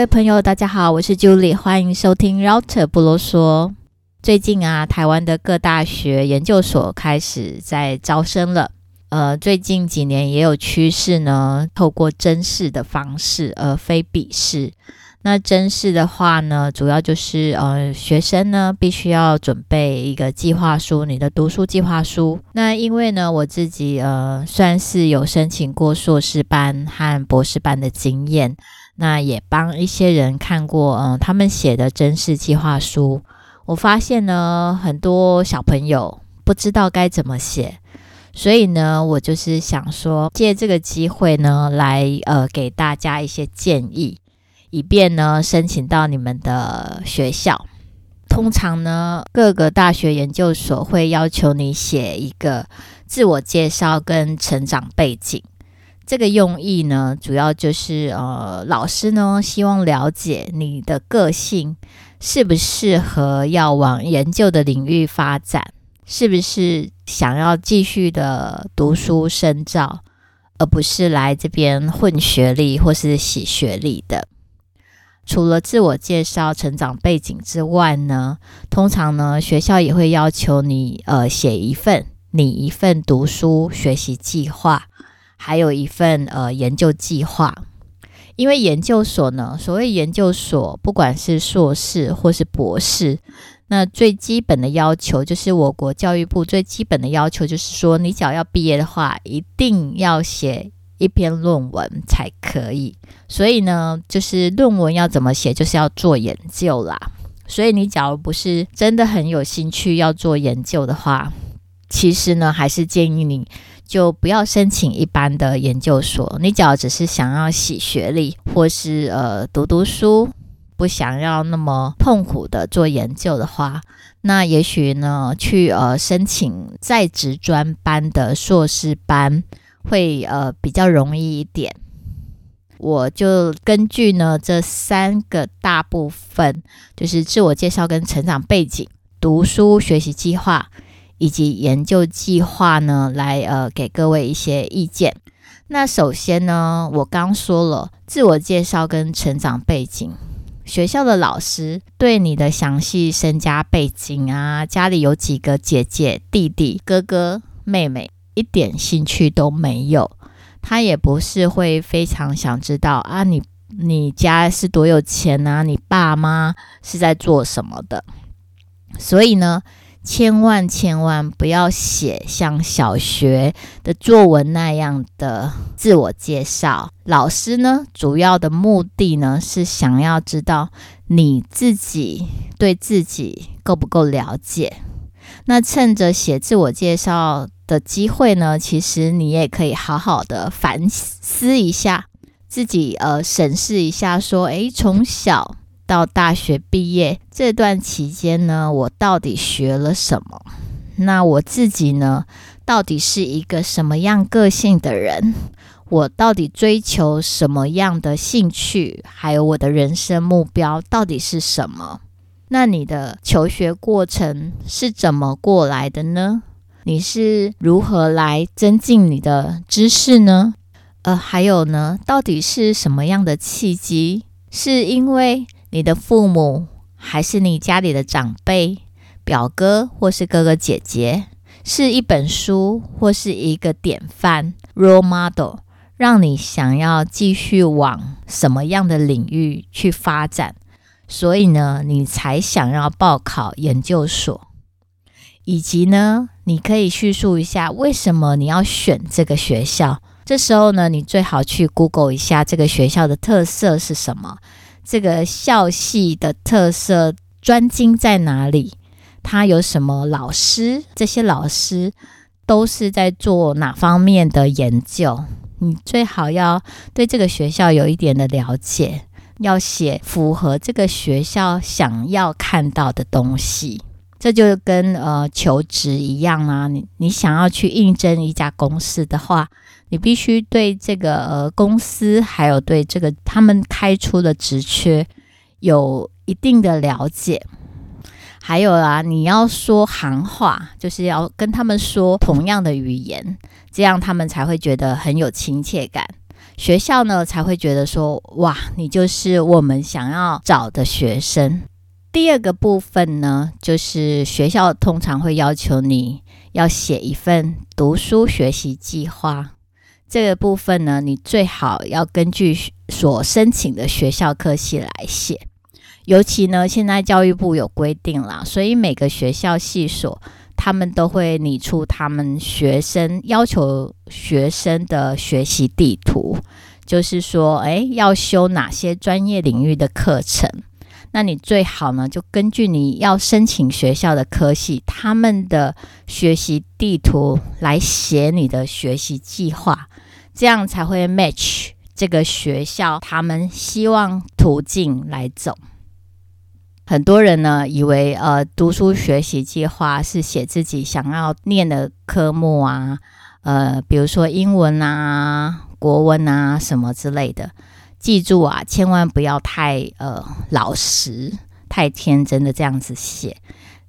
各位朋友，大家好，我是 Julie，欢迎收听 Router 不啰嗦。最近啊，台湾的各大学研究所开始在招生了。呃，最近几年也有趋势呢，透过甄试的方式，而非笔试。那甄试的话呢，主要就是呃，学生呢必须要准备一个计划书，你的读书计划书。那因为呢，我自己呃算是有申请过硕士班和博士班的经验。那也帮一些人看过，嗯，他们写的甄试计划书，我发现呢，很多小朋友不知道该怎么写，所以呢，我就是想说，借这个机会呢，来呃，给大家一些建议，以便呢，申请到你们的学校。通常呢，各个大学研究所会要求你写一个自我介绍跟成长背景。这个用意呢，主要就是呃，老师呢希望了解你的个性适不适合要往研究的领域发展，是不是想要继续的读书深造，而不是来这边混学历或是洗学历的。除了自我介绍、成长背景之外呢，通常呢学校也会要求你呃写一份你一份读书学习计划。还有一份呃研究计划，因为研究所呢，所谓研究所，不管是硕士或是博士，那最基本的要求就是我国教育部最基本的要求就是说，你只要要毕业的话，一定要写一篇论文才可以。所以呢，就是论文要怎么写，就是要做研究啦。所以你假如不是真的很有兴趣要做研究的话，其实呢，还是建议你。就不要申请一般的研究所。你只要只是想要洗学历，或是呃读读书，不想要那么痛苦的做研究的话，那也许呢去呃申请在职专班的硕士班会呃比较容易一点。我就根据呢这三个大部分，就是自我介绍跟成长背景、读书学习计划。以及研究计划呢，来呃给各位一些意见。那首先呢，我刚说了自我介绍跟成长背景，学校的老师对你的详细身家背景啊，家里有几个姐姐、弟弟、哥哥、妹妹，一点兴趣都没有。他也不是会非常想知道啊，你你家是多有钱啊，你爸妈是在做什么的。所以呢，千万千万不要写像小学的作文那样的自我介绍。老师呢，主要的目的呢，是想要知道你自己对自己够不够了解。那趁着写自我介绍的机会呢，其实你也可以好好的反思一下自己，呃，审视一下，说，诶，从小。到大学毕业这段期间呢，我到底学了什么？那我自己呢，到底是一个什么样个性的人？我到底追求什么样的兴趣？还有我的人生目标到底是什么？那你的求学过程是怎么过来的呢？你是如何来增进你的知识呢？呃，还有呢，到底是什么样的契机？是因为你的父母，还是你家里的长辈、表哥或是哥哥姐姐，是一本书或是一个典范 （role model），让你想要继续往什么样的领域去发展，所以呢，你才想要报考研究所，以及呢，你可以叙述一下为什么你要选这个学校。这时候呢，你最好去 Google 一下这个学校的特色是什么。这个校系的特色专精在哪里？他有什么老师？这些老师都是在做哪方面的研究？你最好要对这个学校有一点的了解，要写符合这个学校想要看到的东西。这就跟呃求职一样啊，你你想要去应征一家公司的话，你必须对这个呃公司还有对这个他们开出的职缺有一定的了解。还有啊，你要说行话，就是要跟他们说同样的语言，这样他们才会觉得很有亲切感。学校呢才会觉得说，哇，你就是我们想要找的学生。第二个部分呢，就是学校通常会要求你要写一份读书学习计划。这个部分呢，你最好要根据所申请的学校科系来写。尤其呢，现在教育部有规定啦，所以每个学校系所他们都会拟出他们学生要求学生的学习地图，就是说，哎，要修哪些专业领域的课程。那你最好呢，就根据你要申请学校的科系，他们的学习地图来写你的学习计划，这样才会 match 这个学校他们希望途径来走。很多人呢，以为呃，读书学习计划是写自己想要念的科目啊，呃，比如说英文啊、国文啊什么之类的。记住啊，千万不要太呃老实、太天真的这样子写。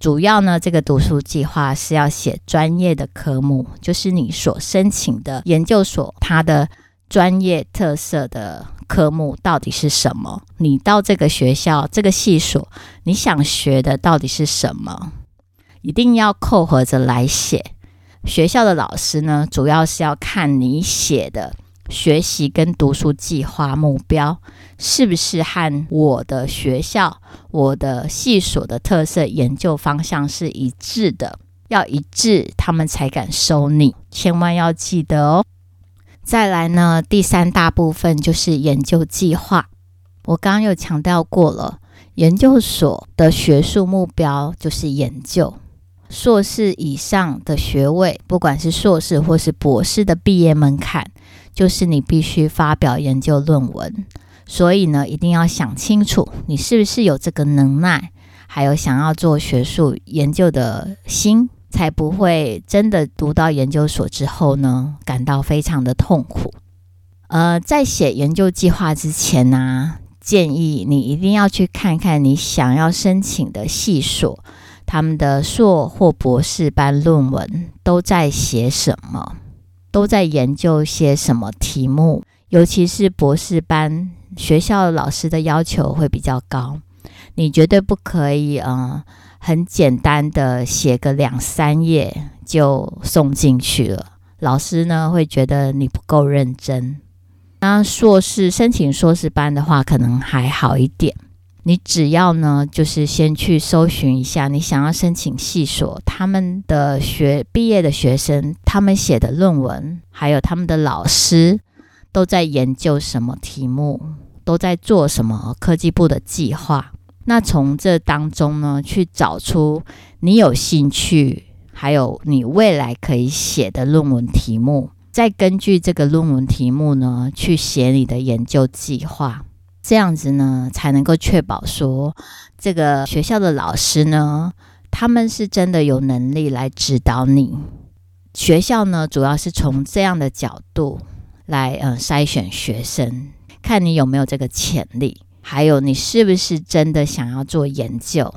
主要呢，这个读书计划是要写专业的科目，就是你所申请的研究所它的专业特色的科目到底是什么？你到这个学校、这个系所，你想学的到底是什么？一定要扣合着来写。学校的老师呢，主要是要看你写的。学习跟读书计划目标是不是和我的学校、我的系所的特色研究方向是一致的？要一致，他们才敢收你。千万要记得哦。再来呢，第三大部分就是研究计划。我刚刚有强调过了，研究所的学术目标就是研究。硕士以上的学位，不管是硕士或是博士的毕业门槛。就是你必须发表研究论文，所以呢，一定要想清楚，你是不是有这个能耐，还有想要做学术研究的心，才不会真的读到研究所之后呢，感到非常的痛苦。呃，在写研究计划之前呢，建议你一定要去看看你想要申请的系所，他们的硕或博士班论文都在写什么。都在研究些什么题目？尤其是博士班，学校老师的要求会比较高，你绝对不可以，嗯、很简单的写个两三页就送进去了。老师呢会觉得你不够认真。那硕士申请硕士班的话，可能还好一点。你只要呢，就是先去搜寻一下，你想要申请系所，他们的学毕业的学生，他们写的论文，还有他们的老师都在研究什么题目，都在做什么科技部的计划。那从这当中呢，去找出你有兴趣，还有你未来可以写的论文题目，再根据这个论文题目呢，去写你的研究计划。这样子呢，才能够确保说，这个学校的老师呢，他们是真的有能力来指导你。学校呢，主要是从这样的角度来呃筛选学生，看你有没有这个潜力，还有你是不是真的想要做研究。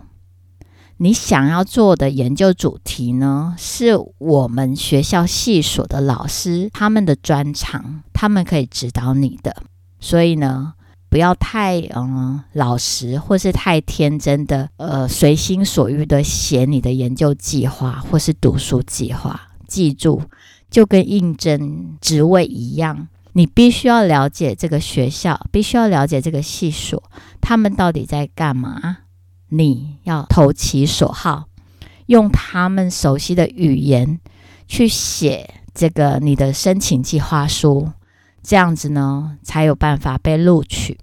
你想要做的研究主题呢，是我们学校系所的老师他们的专长，他们可以指导你的。所以呢，不要太嗯老实，或是太天真的呃随心所欲的写你的研究计划或是读书计划。记住，就跟应征职位一样，你必须要了解这个学校，必须要了解这个系所，他们到底在干嘛。你要投其所好，用他们熟悉的语言去写这个你的申请计划书。这样子呢，才有办法被录取。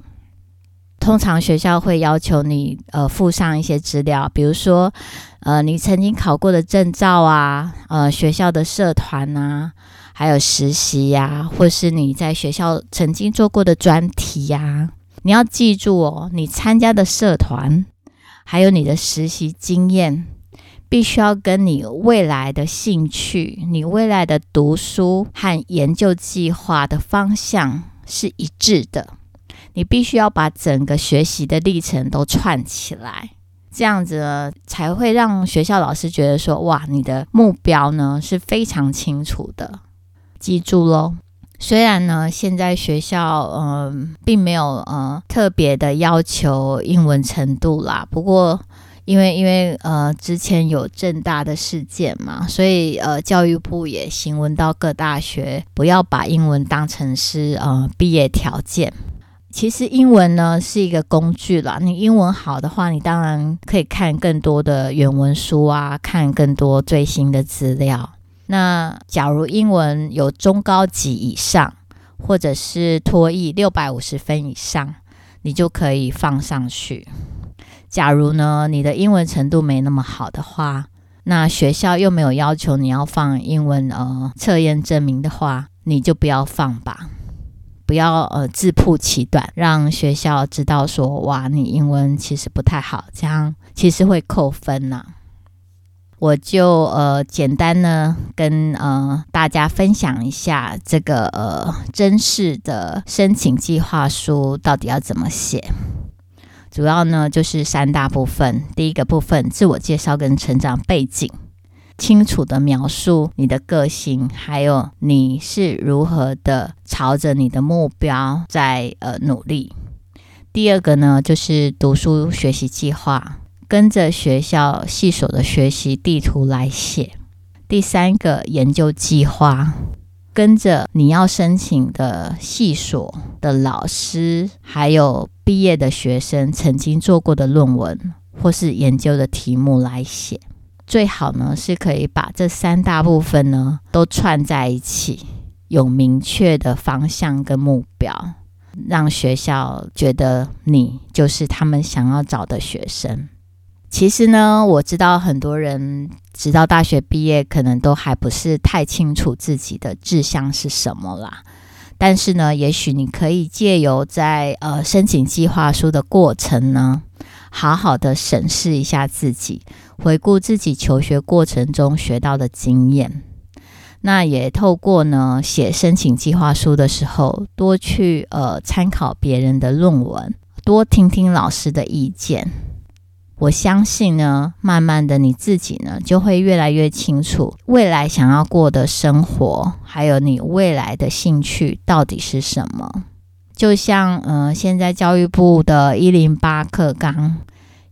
通常学校会要求你，呃，附上一些资料，比如说，呃，你曾经考过的证照啊，呃，学校的社团啊，还有实习呀、或是你在学校曾经做过的专题呀、你要记住哦，你参加的社团，还有你的实习经验。必须要跟你未来的兴趣、你未来的读书和研究计划的方向是一致的。你必须要把整个学习的历程都串起来，这样子呢，才会让学校老师觉得说：“哇，你的目标呢是非常清楚的。”记住喽，虽然呢，现在学校嗯、并没有呃特别的要求英文程度啦，不过因为因为呃之前有正大的事件嘛，所以呃教育部也行文到各大学，不要把英文当成是呃毕业条件。其实英文呢是一个工具啦，你英文好的话，你当然可以看更多的原文书啊，看更多最新的资料。那假如英文有中高级以上，或者是托译六百五十分以上，你就可以放上去。假如呢，你的英文程度没那么好的话，那学校又没有要求你要放英文呃测验证明的话，你就不要放吧，不要呃自曝其短，让学校知道说哇，你英文其实不太好，这样其实会扣分呐、我就呃简单呢跟呃大家分享一下这个呃甄试的申请计划书到底要怎么写。主要呢就是三大部分，第一个部分自我介绍跟成长背景，清楚的描述你的个性，还有你是如何的朝着你的目标在呃努力。第二个呢就是读书学习计划。跟着学校系所的学习地图来写。第三个研究计划，跟着你要申请的系所的老师，还有毕业的学生曾经做过的论文或是研究的题目来写。最好呢是可以把这三大部分呢都串在一起，有明确的方向跟目标，让学校觉得你就是他们想要找的学生。其实呢，我知道很多人直到大学毕业，可能都还不是太清楚自己的志向是什么啦。但是呢，也许你可以借由在呃申请计划书的过程呢，好好的审视一下自己，回顾自己求学过程中学到的经验。那也透过呢写申请计划书的时候，多去呃参考别人的论文，多听听老师的意见。我相信呢，慢慢的你自己呢就会越来越清楚未来想要过的生活，还有你未来的兴趣到底是什么。就像呃，现在教育部的一零八课纲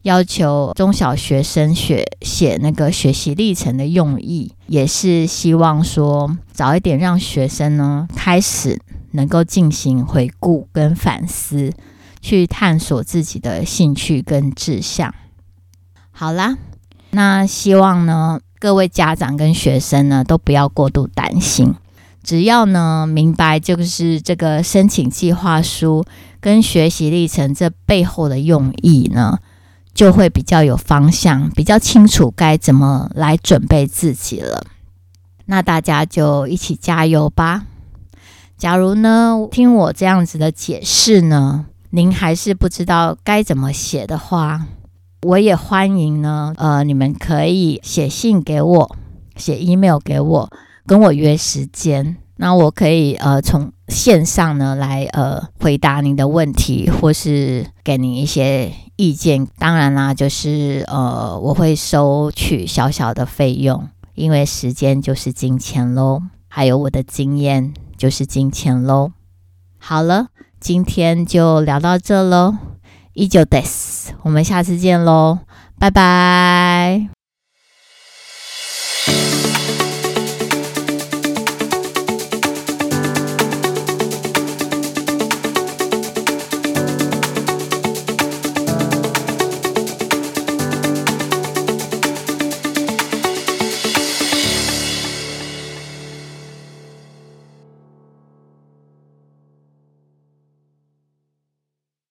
要求中小学生学写那个学习历程的用意，也是希望说早一点让学生呢开始能够进行回顾跟反思，去探索自己的兴趣跟志向。好啦，那希望呢，各位家长跟学生呢都不要过度担心，只要呢明白就是这个申请计划书跟学习历程这背后的用意呢，就会比较有方向，比较清楚该怎么来准备自己了。那大家就一起加油吧。假如呢听我这样子的解释呢，您还是不知道该怎么写的话。我也欢迎呢，呃，你们可以写信给我，写 email 给我，跟我约时间。那我可以呃从线上呢来呃回答您的问题，或是给您一些意见。当然啦，就是呃我会收取小小的费用，因为时间就是金钱喽，还有我的经验就是金钱喽。好了，今天就聊到这喽。依旧 des，我们下次见喽，拜拜。